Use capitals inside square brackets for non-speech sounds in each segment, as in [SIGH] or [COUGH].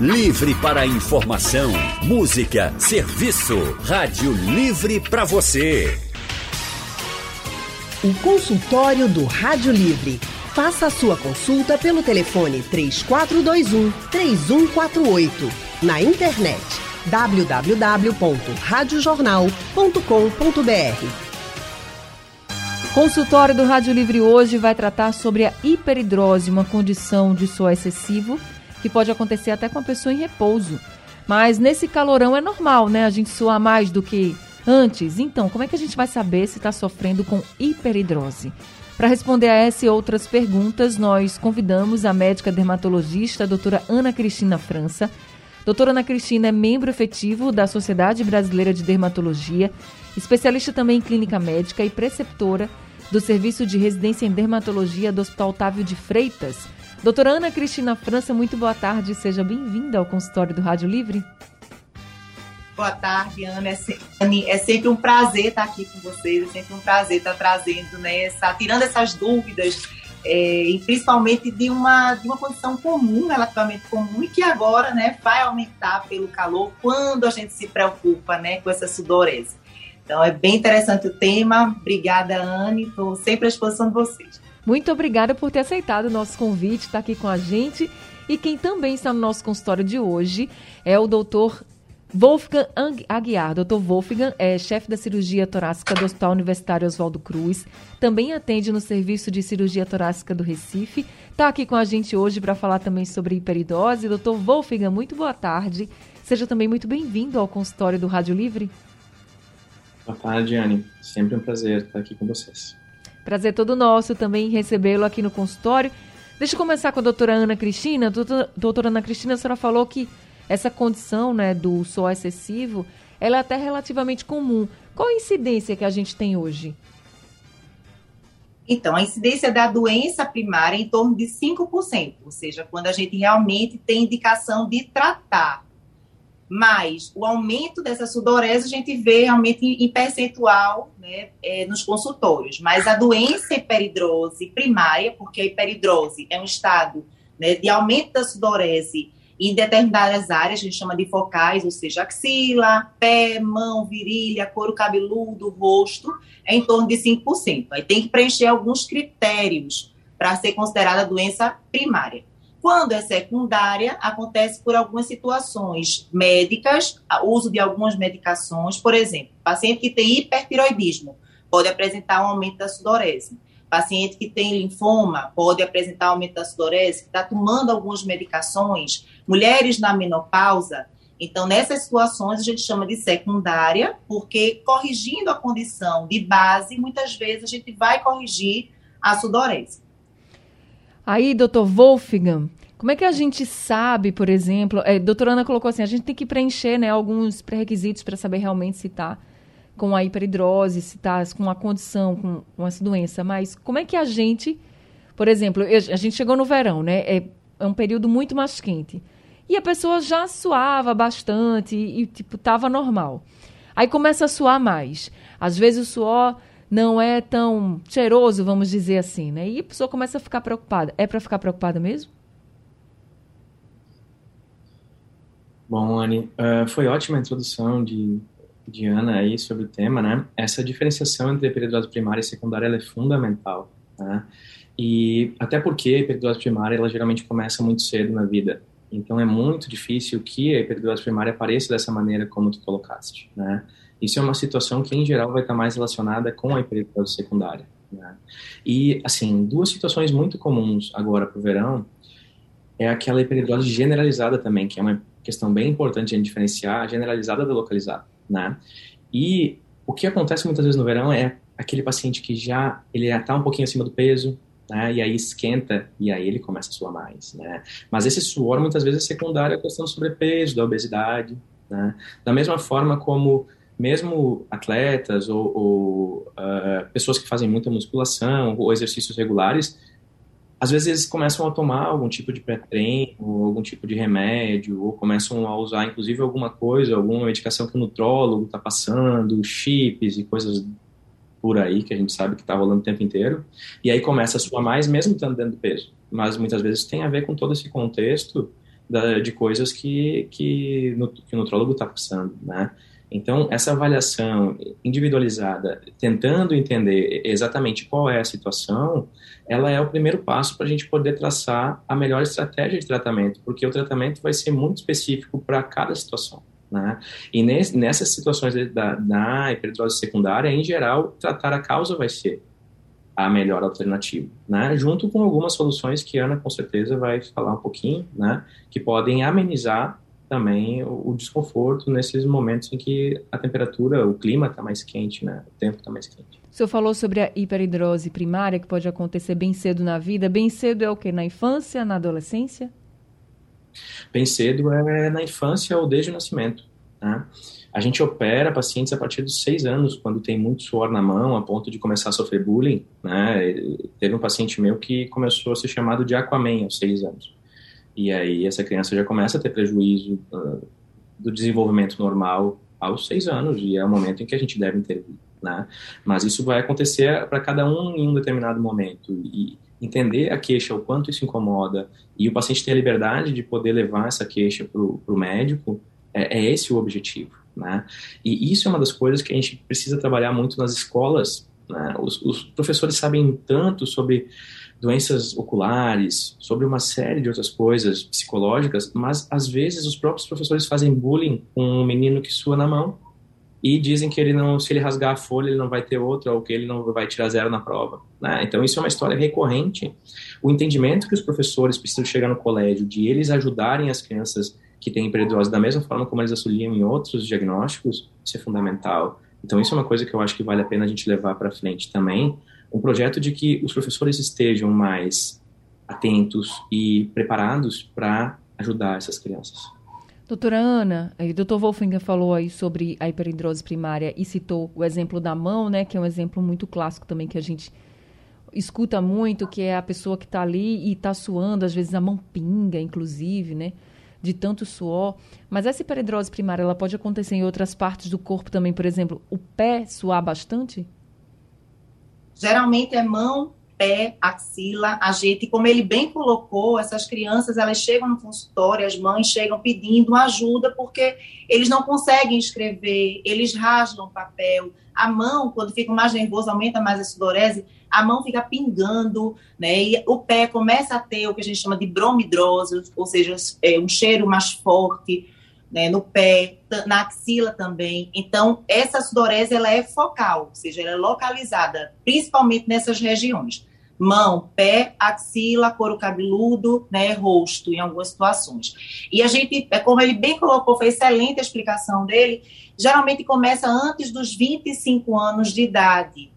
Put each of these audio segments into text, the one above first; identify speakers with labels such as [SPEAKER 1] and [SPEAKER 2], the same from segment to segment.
[SPEAKER 1] Livre para informação, música, serviço. Rádio Livre para você.
[SPEAKER 2] O consultório do Rádio Livre. Faça a sua consulta pelo telefone 3421 3148. Na internet www.radiojornal.com.br.
[SPEAKER 3] Consultório do Rádio Livre hoje vai tratar sobre a hiperidrose, uma condição de suor excessivo que pode acontecer até com a pessoa em repouso. Mas nesse calorão é normal, né? A gente suar mais do que antes. Então, como é que a gente vai saber se está sofrendo com hiperidrose? Para responder a essa e outras perguntas, nós convidamos a médica dermatologista, a doutora Ana Cristina França. Doutora Ana Cristina é membro efetivo da Sociedade Brasileira de Dermatologia, especialista também em clínica médica e preceptora do Serviço de Residência em Dermatologia do Hospital Otávio de Freitas, Doutora Ana Cristina França, muito boa tarde. Seja bem-vinda ao consultório do Rádio Livre.
[SPEAKER 4] Boa tarde, Ana. É, é sempre um prazer estar aqui com vocês, é sempre um prazer estar trazendo, né, essa, tirando essas dúvidas, é, e principalmente de uma, de uma condição comum, relativamente comum, e que agora né, vai aumentar pelo calor quando a gente se preocupa né, com essa sudorese. Então é bem interessante o tema. Obrigada, Anne. Estou sempre à disposição de vocês.
[SPEAKER 3] Muito obrigada por ter aceitado o nosso convite, estar tá aqui com a gente. E quem também está no nosso consultório de hoje é o doutor Wolfgang Aguiar. Doutor Wolfgang é chefe da cirurgia torácica do Hospital Universitário Oswaldo Cruz. Também atende no Serviço de Cirurgia Torácica do Recife. Está aqui com a gente hoje para falar também sobre hiperidose. Doutor Wolfgang, muito boa tarde. Seja também muito bem-vindo ao consultório do Rádio Livre.
[SPEAKER 5] Boa tarde, Anne. Sempre um prazer estar aqui com vocês.
[SPEAKER 3] Prazer todo nosso também recebê-lo aqui no consultório. Deixa eu começar com a doutora Ana Cristina. Doutora, doutora Ana Cristina, a senhora falou que essa condição né, do suor excessivo ela é até relativamente comum. Qual a incidência que a gente tem hoje?
[SPEAKER 4] Então, a incidência da doença primária é em torno de 5%, ou seja, quando a gente realmente tem indicação de tratar mas o aumento dessa sudorese a gente vê realmente em, percentual né, é, nos consultórios. Mas a doença hiperidrose primária, porque a hiperidrose é um estado né, de aumento da sudorese em determinadas áreas, a gente chama de focais, ou seja, axila, pé, mão, virilha, couro cabeludo, rosto, é em torno de 5%. Aí tem que preencher alguns critérios para ser considerada doença primária. Quando é secundária, acontece por algumas situações médicas, uso de algumas medicações, por exemplo, paciente que tem hipertiroidismo pode apresentar um aumento da sudorese. Paciente que tem linfoma pode apresentar aumento da sudorese, que está tomando algumas medicações. Mulheres na menopausa, então, nessas situações, a gente chama de secundária, porque corrigindo a condição de base, muitas vezes a gente vai corrigir a sudorese.
[SPEAKER 3] Aí, doutor Wolfgang, como é que a gente sabe, por exemplo, é, doutora Ana colocou assim, a gente tem que preencher né, alguns pré-requisitos para saber realmente se está com a hiperidrose, se está com a condição, com, com, essa doença, mas como é que a gente, por exemplo, a gente chegou no verão, né? É, é um período muito mais quente. E a pessoa já suava bastante e, e tipo, estava normal. Aí começa a suar mais. Às vezes o suor não é tão cheiroso, vamos dizer assim, né? E a pessoa começa a ficar preocupada. É para ficar preocupada mesmo?
[SPEAKER 5] Bom, Anne, uh, foi ótima a introdução de, de Ana aí sobre o tema, né? Essa diferenciação entre hiperidrose primária e secundária é fundamental, né? E até porque a hiperidrose primária, ela geralmente começa muito cedo na vida. Então é muito difícil que a hiperidrose primária apareça dessa maneira como tu colocaste, né? Isso é uma situação que, em geral, vai estar mais relacionada com a hiperidrose secundária. Né? E, assim, duas situações muito comuns agora para o verão é aquela hiperidrose generalizada também, que é uma questão bem importante de diferenciar, generalizada da localizada, né? E o que acontece muitas vezes no verão é aquele paciente que já ele está um pouquinho acima do peso, né? E aí esquenta e aí ele começa a suar mais, né? Mas esse suor muitas vezes é secundário à questão do sobrepeso, da obesidade, né? Da mesma forma como mesmo atletas ou, ou uh, pessoas que fazem muita musculação ou exercícios regulares, às vezes eles começam a tomar algum tipo de pré-treino, algum tipo de remédio, ou começam a usar inclusive alguma coisa, alguma medicação que o nutrólogo está passando, chips e coisas por aí que a gente sabe que está rolando o tempo inteiro, e aí começa a suar mais mesmo estando dentro do peso. Mas muitas vezes tem a ver com todo esse contexto da, de coisas que, que, que o nutrólogo está passando, né? Então, essa avaliação individualizada, tentando entender exatamente qual é a situação, ela é o primeiro passo para a gente poder traçar a melhor estratégia de tratamento, porque o tratamento vai ser muito específico para cada situação. Né? E nesse, nessas situações da, da hipertrose secundária, em geral, tratar a causa vai ser a melhor alternativa, né? Junto com algumas soluções que a Ana com certeza vai falar um pouquinho, né? Que podem amenizar também o, o desconforto nesses momentos em que a temperatura, o clima está mais quente, né? O tempo está mais quente.
[SPEAKER 3] O senhor falou sobre a hiperidrose primária, que pode acontecer bem cedo na vida. Bem cedo é o quê? Na infância, na adolescência?
[SPEAKER 5] Bem cedo é na infância ou desde o nascimento. Né? A gente opera pacientes a partir dos seis anos, quando tem muito suor na mão, a ponto de começar a sofrer bullying. Né? Teve um paciente meu que começou a ser chamado de Aquaman aos seis anos. E aí essa criança já começa a ter prejuízo uh, do desenvolvimento normal aos seis anos, e é o momento em que a gente deve intervir. Né? Mas isso vai acontecer para cada um em um determinado momento. E entender a queixa, o quanto isso incomoda, e o paciente ter a liberdade de poder levar essa queixa para o médico, é, é esse o objetivo. Né? E isso é uma das coisas que a gente precisa trabalhar muito nas escolas. Né? Os, os, professores sabem tanto sobre doenças oculares, sobre uma série de outras coisas psicológicas, mas às vezes os próprios professores fazem bullying com um menino que sua na mão e dizem que ele não, se ele rasgar a folha, ele não vai ter outra ou que ele não vai tirar zero na prova. Né? Então isso é uma história recorrente. O entendimento que os professores precisam chegar no colégio de eles ajudarem as crianças que têm hiperidrose da mesma forma como eles auxiliam em outros diagnósticos, isso é fundamental. Então, isso é uma coisa que eu acho que vale a pena a gente levar para frente também. Um projeto de que os professores estejam mais atentos e preparados para ajudar essas crianças.
[SPEAKER 3] Doutora Ana, o doutor Wolfinger falou aí sobre a hiperidrose primária e citou o exemplo da mão, né, que é um exemplo muito clássico também que a gente escuta muito, que é a pessoa que está ali e está suando, às vezes a mão pinga, inclusive, né? De tanto suor. Mas essa hiperidrose primária, ela pode acontecer em outras partes do corpo também, por exemplo, o pé suar bastante?
[SPEAKER 4] Geralmente é mão, pé, axila. A gente, como ele bem colocou, essas crianças, elas chegam no consultório, as mães chegam pedindo ajuda porque eles não conseguem escrever, eles rasgam papel. A mão, quando fica mais nervoso, aumenta mais a sudorese, a mão fica pingando, né? E o pé começa a ter o que a gente chama de bromidrose, ou seja, é um cheiro mais forte, né, no pé, na axila também. Então, essa sudorese ela é focal, ou seja, ela é localizada principalmente nessas regiões. Mão, pé, axila, couro cabeludo, né, rosto, em algumas situações. E a gente, é como ele bem colocou, foi excelente a explicação dele, geralmente começa antes dos 25 anos de idade.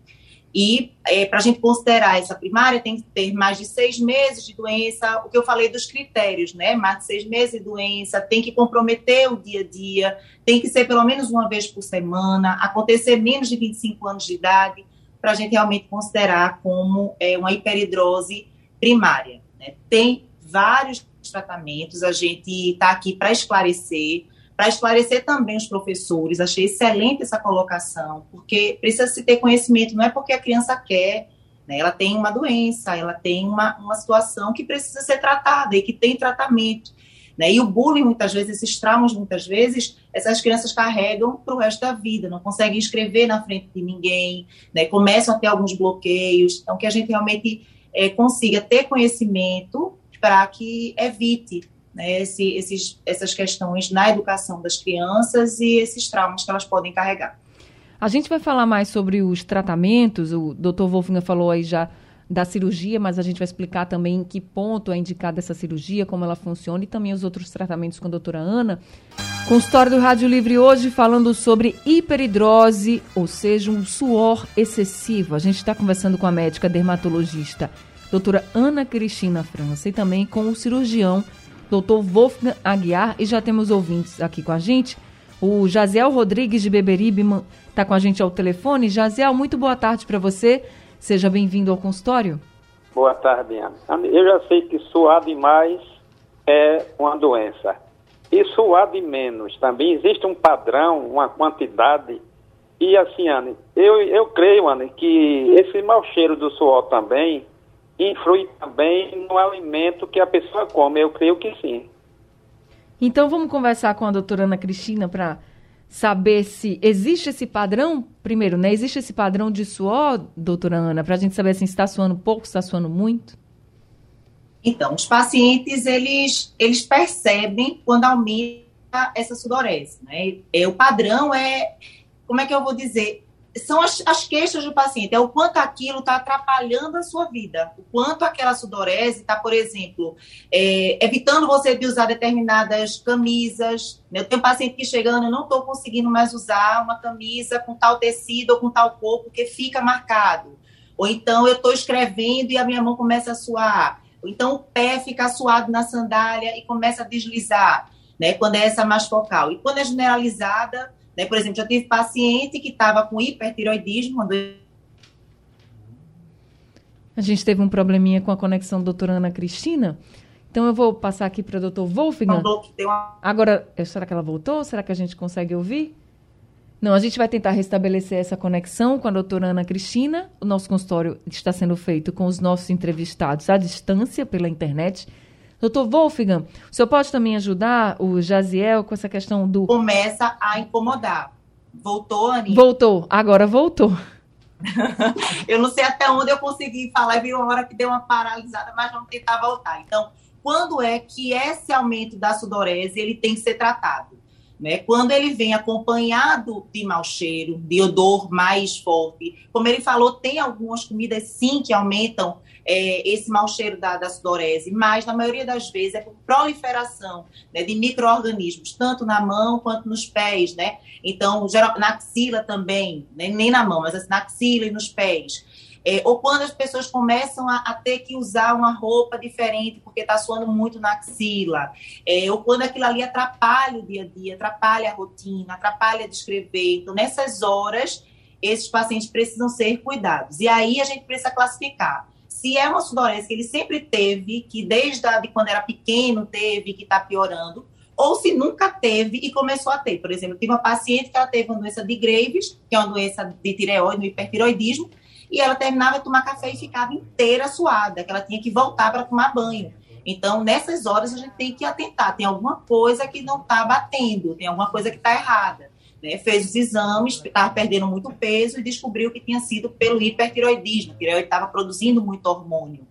[SPEAKER 4] E é, para a gente considerar essa primária, tem que ter mais de seis meses de doença, o que eu falei dos critérios, né? Mais de seis meses de doença, tem que comprometer o dia a dia, tem que ser pelo menos uma vez por semana, acontecer menos de 25 anos de idade, para a gente realmente considerar como é, uma hiperidrose primária. Né? Tem vários tratamentos, a gente está aqui para esclarecer para esclarecer também os professores. Achei excelente essa colocação, porque precisa se ter conhecimento, não é porque a criança quer, né, ela tem uma doença, ela tem uma, uma situação que precisa ser tratada e que tem tratamento. Né? E o bullying, muitas vezes, esses traumas, muitas vezes, essas crianças carregam para o resto da vida, não conseguem escrever na frente de ninguém, né? começam a ter alguns bloqueios. Então, que a gente realmente é, consiga ter conhecimento para que evite né, esse, esses, essas questões na educação das crianças e esses traumas que elas podem carregar.
[SPEAKER 3] A gente vai falar mais sobre os tratamentos, o doutor Wolfinger falou aí já da cirurgia, mas a gente vai explicar também em que ponto é indicada essa cirurgia, como ela funciona e também os outros tratamentos com a doutora Ana. Consultório do Rádio Livre hoje falando sobre hiperidrose, ou seja, um suor excessivo. A gente está conversando com a médica dermatologista doutora Ana Cristina França e também com o cirurgião doutor Wolfgang Aguiar, e já temos ouvintes aqui com a gente. O Jaziel Rodrigues de Beberibe está com a gente ao telefone. Jaziel, muito boa tarde para você. Seja bem-vindo ao consultório.
[SPEAKER 6] Boa tarde, Ana. Eu já sei que suar demais é uma doença. E suar de menos também existe um padrão, uma quantidade. E assim, Ana, eu, eu creio, Ana, que esse mau cheiro do suor também influi também no alimento que a pessoa come. Eu creio que sim.
[SPEAKER 3] Então vamos conversar com a doutora Ana Cristina para saber se existe esse padrão, primeiro, né? Existe esse padrão de suor, doutora Ana, para a gente saber assim, se está suando pouco, se está suando muito?
[SPEAKER 4] Então, os pacientes, eles, eles percebem quando aumenta essa sudorese, né? É, o padrão é, como é que eu vou dizer? São as, as, queixas do paciente, é o quanto aquilo está atrapalhando a sua vida, o quanto aquela sudorese está, por exemplo, é, evitando você de usar determinadas camisas. Né? Eu tenho paciente que chegando, eu não estou conseguindo mais usar uma camisa com tal tecido ou com tal cor, porque fica marcado. Ou então eu estou escrevendo e a minha mão começa a suar. Ou então o pé fica suado na sandália e começa a deslizar, né? quando é essa mais focal. E quando é generalizada, né? Por exemplo, já tive paciente que estava com hipertiroidismo.
[SPEAKER 3] A gente teve um probleminha com a conexão da doutora Ana Cristina. Então eu vou passar aqui para o doutor Wolfgang. Agora, eh, será que ela voltou? Será que a gente consegue ouvir? Não, a gente vai tentar restabelecer essa conexão com a doutora Ana Cristina. O nosso consultório está sendo feito com os nossos entrevistados à distância pela internet. Doutor Wolfgang, o senhor pode também ajudar o Jaziel com essa questão do.
[SPEAKER 4] Começa a incomodar. Voltou, Ani?
[SPEAKER 3] Voltou, agora voltou. [LAUGHS]
[SPEAKER 4] eu não sei até onde eu consegui falar, e viu uma hora que deu uma paralisada, mas vamos tentar voltar. Então, quando é que esse aumento da sudorese ele tem que ser tratado? Né? Quando ele vem acompanhado de mau cheiro, de odor mais forte, como ele falou, tem algumas comidas sim que aumentam é, esse mau cheiro da, da sudorese, mas na maioria das vezes é por proliferação né, de micro-organismos, tanto na mão quanto nos pés, né? Então, geral, na axila também, né, nem na mão, mas assim, na axila e nos pés. É, ou quando as pessoas começam a, a, ter que usar uma roupa diferente porque está suando muito na axila, é, ou quando aquilo ali atrapalha o dia a dia, atrapalha a rotina, atrapalha de escrever. Então, nessas horas, esses pacientes precisam ser cuidados. E aí a gente precisa classificar se é uma sudorese que ele sempre teve, que desde a, de quando era pequeno teve, que está piorando, ou se nunca teve e começou a ter. Por exemplo, tive uma paciente que ela teve uma doença de Graves, que é uma doença de tireoide, no hipertiroidismo, e ela terminava de tomar café e ficava inteira suada, que ela tinha que voltar para tomar banho. Então, nessas horas, a gente tem que atentar. Tem alguma coisa que não está batendo, tem alguma coisa que está errada né, fez os exames, estava perdendo muito peso e descobriu que tinha sido pelo hipertiroidismo, que estava produzindo muito hormônio.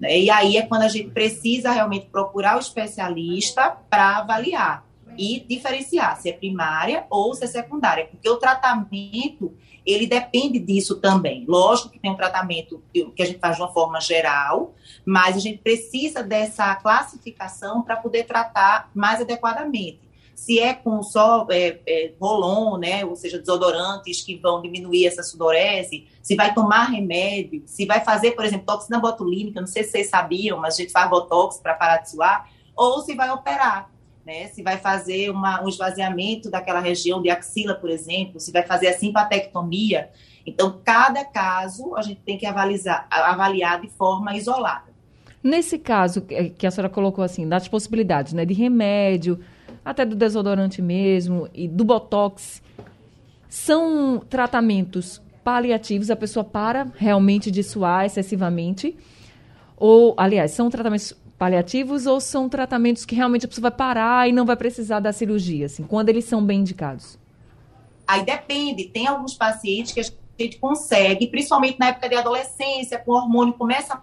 [SPEAKER 4] Né, e aí é quando a gente precisa realmente procurar o especialista para avaliar e diferenciar se é primária ou se é secundária, porque o tratamento ele depende disso também. Lógico que tem um tratamento que a gente faz de uma forma geral, mas a gente precisa dessa classificação para poder tratar mais adequadamente se é com só é, é, rolon, né, ou seja, desodorantes que vão diminuir essa sudorese, se vai tomar remédio, se vai fazer, por exemplo, toxina botulínica, não sei se vocês sabiam, mas a gente faz botox para parar de suar, ou se vai operar, né, se vai fazer uma, um esvaziamento daquela região de axila, por exemplo, se vai fazer a simpatectomia. Então, cada caso a gente tem que avaliar, avaliar de forma isolada.
[SPEAKER 3] Nesse caso que a senhora colocou assim, das possibilidades, né, de remédio, até do desodorante mesmo e do botox, são tratamentos paliativos, a pessoa para realmente de suar excessivamente, ou, aliás, são tratamentos paliativos ou são tratamentos que realmente a pessoa vai parar e não vai precisar da cirurgia, assim, quando eles são bem indicados?
[SPEAKER 4] Aí depende, tem alguns pacientes que a gente consegue, principalmente na época de adolescência, com o hormônio começa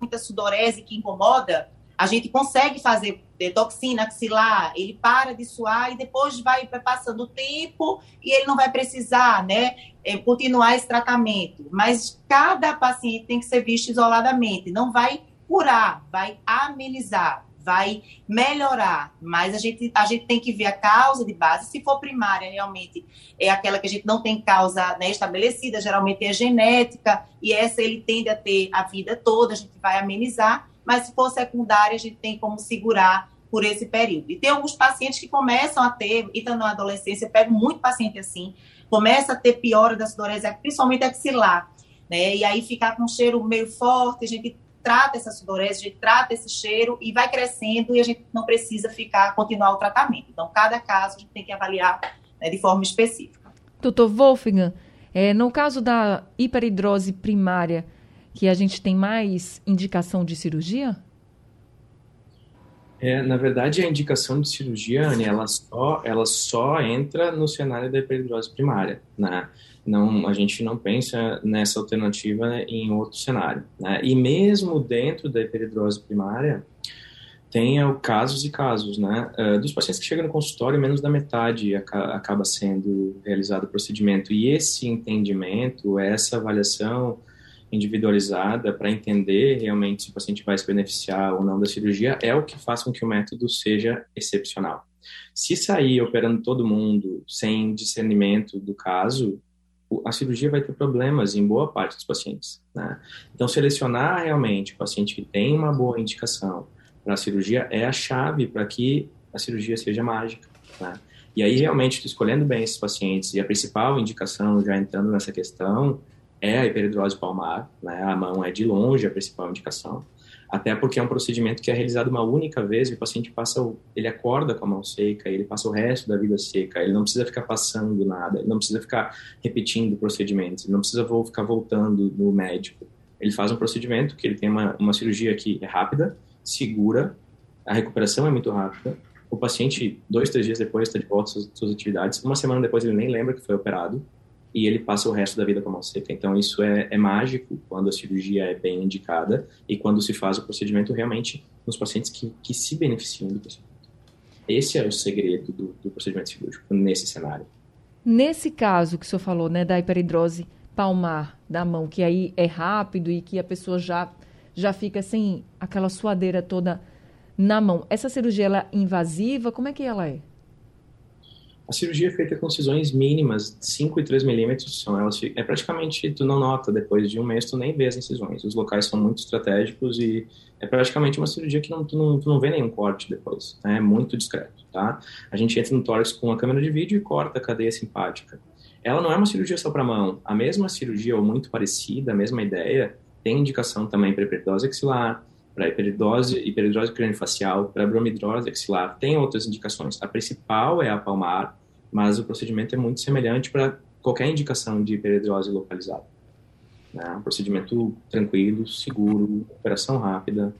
[SPEAKER 4] muita sudorese que incomoda, a gente consegue fazer toxina axilar, ele para de suar e depois vai passando o tempo e ele não vai precisar, né, é, continuar esse tratamento. Mas cada paciente tem que ser visto isoladamente, não vai curar, vai amenizar, vai melhorar, mas a gente, a gente tem que ver a causa de base. Se for primária, realmente é aquela que a gente não tem causa né, estabelecida, geralmente é genética, e essa ele tende a ter a vida toda, a gente vai amenizar mas se for secundária, a gente tem como segurar por esse período. E tem alguns pacientes que começam a ter, e estão na adolescência, eu pego muito paciente assim, começa a ter piora da sudorese, principalmente axilar, né? E aí ficar com um cheiro meio forte, a gente trata essa sudorese, a gente trata esse cheiro e vai crescendo e a gente não precisa ficar, continuar o tratamento. Então, cada caso a gente tem que avaliar né, de forma específica.
[SPEAKER 3] Doutor Wolfgang, é, no caso da hiperidrose primária, que a gente tem mais indicação de cirurgia?
[SPEAKER 5] É, na verdade, a indicação de cirurgia, Anne, ela só, ela só entra no cenário da hiperidrose primária, né? Não, a gente não pensa nessa alternativa em outro cenário, né? E mesmo dentro da hiperidrose primária, tem casos e casos, né? Uh, dos pacientes que chegam no consultório, menos da metade acaba sendo realizado o procedimento. E esse entendimento, essa avaliação individualizada para entender realmente se o paciente vai se beneficiar ou não da cirurgia é o que faz com que o método seja excepcional. Se sair operando todo mundo sem discernimento do caso, a cirurgia vai ter problemas em boa parte dos pacientes. Né? Então, selecionar realmente o paciente que tem uma boa indicação para a cirurgia é a chave para que a cirurgia seja mágica. Né? E aí, realmente, escolhendo bem esses pacientes, e a principal indicação, já entrando nessa questão, é a hiperidrose palmar, né? A mão é de longe a principal indicação, até porque é um procedimento que é realizado uma única vez e o paciente passa, o, ele acorda com a mão seca, ele passa o resto da vida seca, ele não precisa ficar passando nada, ele não precisa ficar repetindo procedimentos, ele não precisa ficar voltando no médico. Ele faz um procedimento que ele tem uma, uma cirurgia que é rápida, segura, a recuperação é muito rápida, o paciente, dois, três dias depois, está de volta às suas atividades, uma semana depois ele nem lembra que foi operado, e ele passa o resto da vida com a mão seca. Então, isso é, é, mágico quando a cirurgia é bem indicada e quando se faz o procedimento realmente nos pacientes que, que se beneficiam do procedimento. Esse é o segredo do, do procedimento cirúrgico nesse cenário.
[SPEAKER 3] Nesse caso que o senhor falou, né, da hiperidrose palmar da mão, que aí é rápido e que a pessoa já, já fica sem aquela suadeira toda na mão. Essa cirurgia ela é invasiva? Como é que ela é?
[SPEAKER 5] A cirurgia é feita com cisões mínimas, 5 e 3 milímetros são elas. É praticamente, tu não nota, depois de um mês tu nem vê as incisões. Os locais são muito estratégicos e é praticamente uma cirurgia que não, tu, não, tu não vê nenhum corte depois. Né? É muito discreto, tá? A gente entra no tórax com uma câmera de vídeo e corta a cadeia simpática. Ela não é uma cirurgia só para mão. A mesma cirurgia, ou muito parecida, a mesma ideia, tem indicação também para hiperidose axilar, para hiperidose, hiperidose craniofacial, para bromidrose axilar. Tem outras indicações. A principal é a palmar, mas o procedimento é muito semelhante para qualquer indicação de hiperidrose localizada. Né? Um procedimento tranquilo, seguro, operação rápida,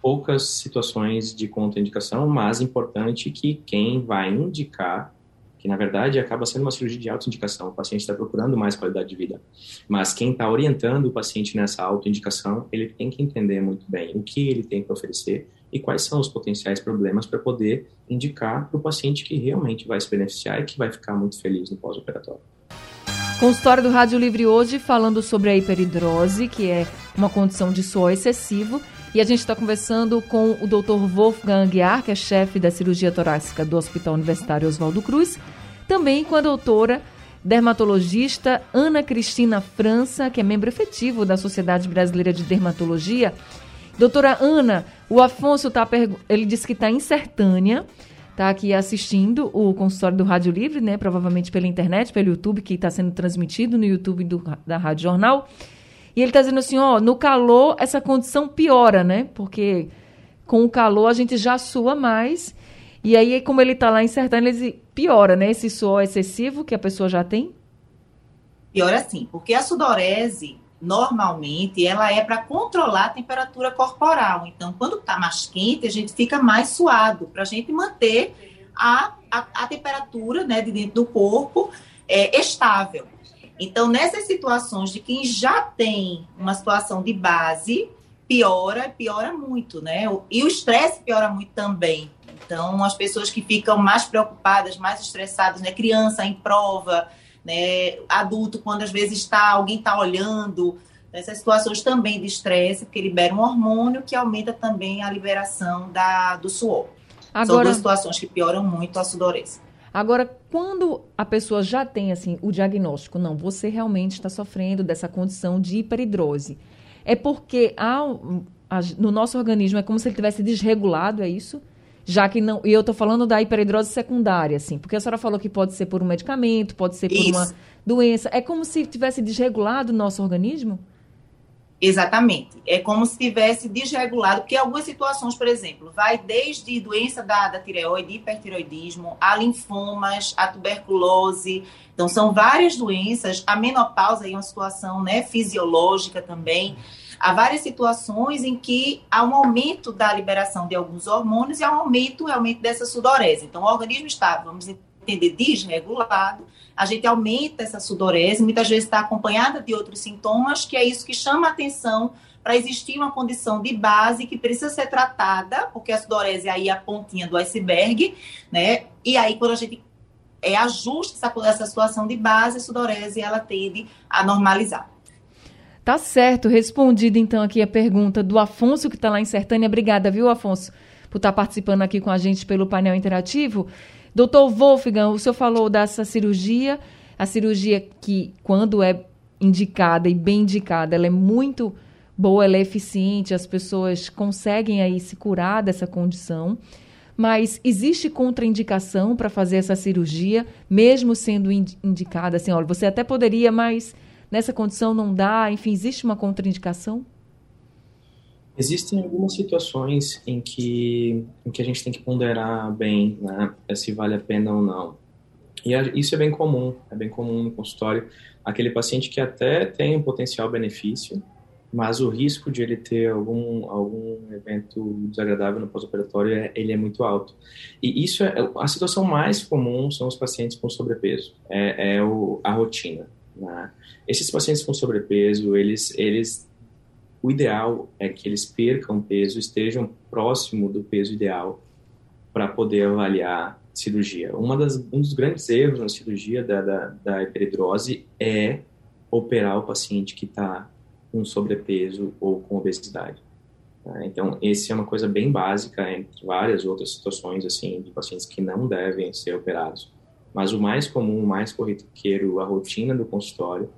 [SPEAKER 5] poucas situações de contraindicação, mas importante que quem vai indicar, que na verdade acaba sendo uma cirurgia de autoindicação, o paciente está procurando mais qualidade de vida, mas quem está orientando o paciente nessa autoindicação, ele tem que entender muito bem o que ele tem para oferecer e quais são os potenciais problemas para poder indicar para o paciente que realmente vai se beneficiar e que vai ficar muito feliz no pós-operatório.
[SPEAKER 3] Consultório do Rádio Livre hoje falando sobre a hiperidrose, que é uma condição de suor excessivo. E a gente está conversando com o Dr. Wolfgang Aguiar, que é chefe da cirurgia torácica do Hospital Universitário Oswaldo Cruz. Também com a doutora dermatologista Ana Cristina França, que é membro efetivo da Sociedade Brasileira de Dermatologia Doutora Ana, o Afonso tá ele disse que está em Sertânia, está aqui assistindo o consultório do Rádio Livre, né? Provavelmente pela internet, pelo YouTube, que está sendo transmitido no YouTube do, da Rádio Jornal. E ele está dizendo assim, ó, no calor essa condição piora, né? Porque com o calor a gente já sua mais. E aí, como ele está lá em Sertânia, ele piora, né? Esse suor excessivo que a pessoa já tem?
[SPEAKER 4] Piora sim, porque a sudorese normalmente ela é para controlar a temperatura corporal. Então, quando está mais quente, a gente fica mais suado, para a gente manter a, a, a, temperatura né, de dentro do corpo é, estável. Então, nessas situações de quem já tem uma situação de base, piora, piora muito, né? E o estresse piora muito também. Então, as pessoas que ficam mais preocupadas, mais estressadas, né? Criança em prova, né? Adulto, quando às vezes está, alguém está olhando, essas situações também de estresse, porque libera um hormônio que aumenta também a liberação da, do suor. Agora, São duas situações que pioram muito a sudorese.
[SPEAKER 3] Agora, quando a pessoa já tem assim o diagnóstico, não, você realmente está sofrendo dessa condição de hiperidrose, é porque há, no nosso organismo é como se ele tivesse desregulado, é isso? já que não. E eu estou falando da hiperidrose secundária, assim, porque a senhora falou que pode ser por um medicamento, pode ser por Isso. uma doença. É como se tivesse desregulado o nosso organismo?
[SPEAKER 4] Exatamente. É como se tivesse desregulado, porque algumas situações, por exemplo, vai desde doença da, da tireoide, hipertireoidismo, a linfomas, a tuberculose. Então, são várias doenças. A menopausa é uma situação né, fisiológica também. há várias situações em que há um aumento da liberação de alguns hormônios e há um aumento realmente dessa sudorese. Então, o organismo está, vamos entender, desregulado, a gente aumenta essa sudorese, muitas vezes está acompanhada de outros sintomas, que é isso que chama a atenção para existir uma condição de base que precisa ser tratada, porque a sudorese aí é a pontinha do iceberg, né? E aí, quando a gente é, ajusta essa, essa situação de base, a sudorese ela tende a normalizar.
[SPEAKER 3] Tá certo, respondida então aqui a pergunta do Afonso, que está lá em Sertânia. Obrigada, viu, Afonso, por estar tá participando aqui com a gente pelo painel interativo. Doutor Wolfgang, o senhor falou dessa cirurgia, a cirurgia que, quando é indicada e bem indicada, ela é muito boa, ela é eficiente, as pessoas conseguem aí se curar dessa condição. Mas existe contraindicação para fazer essa cirurgia, mesmo sendo indicada assim, olha, você até poderia, mas nessa condição não dá, enfim, existe uma contraindicação?
[SPEAKER 5] Existem algumas situações em que, em que a gente tem que ponderar bem né, se vale a pena ou não. E isso é bem comum, é bem comum no consultório. Aquele paciente que até tem um potencial benefício, mas o risco de ele ter algum, algum evento desagradável no pós-operatório, é, ele é muito alto. E isso é, a situação mais comum são os pacientes com sobrepeso, é, é o, a rotina. Né? Esses pacientes com sobrepeso, eles, eles, o ideal é que eles percam peso, estejam próximo do peso ideal para poder avaliar cirurgia. Uma das, um dos grandes erros na cirurgia da, da, da hiperidrose é operar o paciente que está com sobrepeso ou com obesidade. Tá? Então, esse é uma coisa bem básica entre várias outras situações assim de pacientes que não devem ser operados. Mas o mais comum, o mais corriqueiro, a rotina do consultório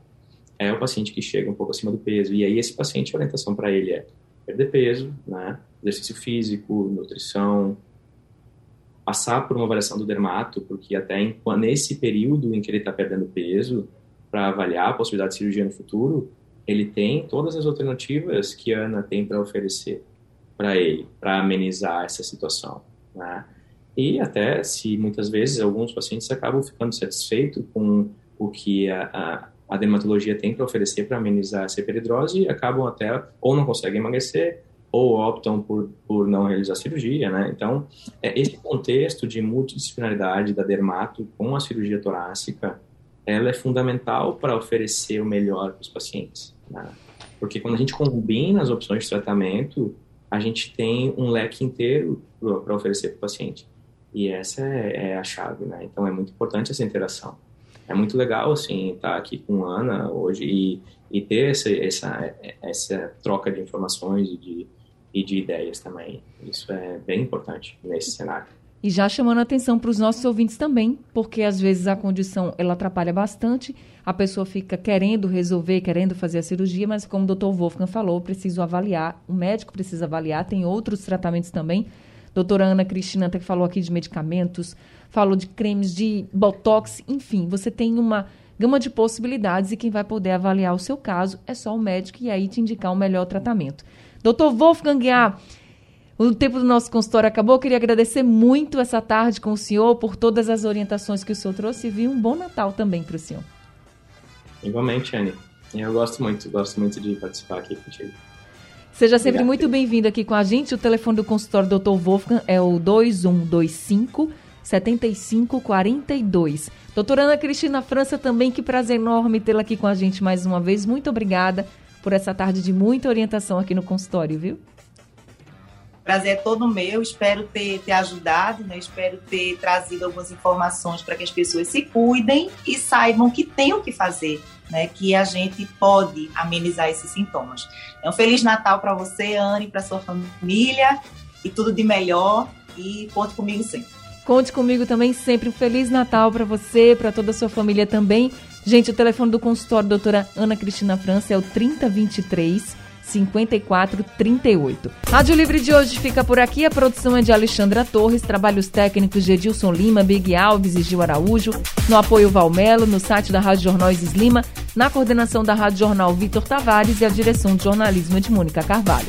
[SPEAKER 5] é o paciente que chega um pouco acima do peso. E aí esse paciente, a orientação para ele é perder peso, né? exercício físico, nutrição, passar por uma avaliação do dermato, porque até em, nesse período em que ele está perdendo peso, para avaliar a possibilidade de cirurgia no futuro, ele tem todas as alternativas que a Ana tem para oferecer para ele, para amenizar essa situação. Né? E até se muitas vezes alguns pacientes acabam ficando satisfeitos com o que a, a, a dermatologia tem para oferecer para amenizar essa hiperidrose e acabam até ou não conseguem emagrecer ou optam por, por não realizar cirurgia, né? Então, é, esse contexto de multidisciplinaridade da dermato com a cirurgia torácica, ela é fundamental para oferecer o melhor para os pacientes, né? Porque quando a gente combina as opções de tratamento, a gente tem um leque inteiro para oferecer para o paciente. E essa é, é, a chave, né? Então é muito importante essa interação. É muito legal, assim, estar aqui com a Ana hoje e, e ter essa, essa, essa troca de informações e de, e de ideias também. Isso é bem importante nesse cenário.
[SPEAKER 3] E já chamando atenção para os nossos ouvintes também, porque às vezes a condição ela atrapalha bastante, a pessoa fica querendo resolver, querendo fazer a cirurgia, mas como o Dr. Wolfgang falou, preciso avaliar, o médico precisa avaliar, tem outros tratamentos também Doutora Ana Cristina até falou aqui de medicamentos, falou de cremes de botox, enfim, você tem uma gama de possibilidades e quem vai poder avaliar o seu caso é só o médico e aí te indicar o melhor tratamento. Doutor Wolfgang A., o tempo do nosso consultório acabou. Eu queria agradecer muito essa tarde com o senhor por todas as orientações que o senhor trouxe e vi um bom Natal também para o senhor.
[SPEAKER 5] Igualmente, Anne. Eu gosto muito, gosto muito de participar aqui contigo.
[SPEAKER 3] Seja sempre Obrigado. muito bem-vindo aqui com a gente. O telefone do consultório Dr. Wolfgang é o 2125 7542. Doutora Ana Cristina França também, que prazer enorme tê-la aqui com a gente mais uma vez. Muito obrigada por essa tarde de muita orientação aqui no consultório, viu?
[SPEAKER 4] Prazer é todo meu, espero ter, ter ajudado, né? espero ter trazido algumas informações para que as pessoas se cuidem e saibam que tem o que fazer né, que a gente pode amenizar esses sintomas. Então, Feliz Natal para você, Anne, para sua família e tudo de melhor e conte comigo sempre.
[SPEAKER 3] Conte comigo também sempre. Um Feliz Natal para você, para toda a sua família também. Gente, o telefone do consultório doutora Ana Cristina França é o 3023 5438. Rádio Livre de hoje fica por aqui. A produção é de Alexandra Torres, trabalhos técnicos de Edilson Lima, Big Alves e Gil Araújo, no apoio Valmelo, no site da Rádio Jornal Lima, na coordenação da Rádio Jornal Vitor Tavares e a direção de jornalismo de Mônica Carvalho.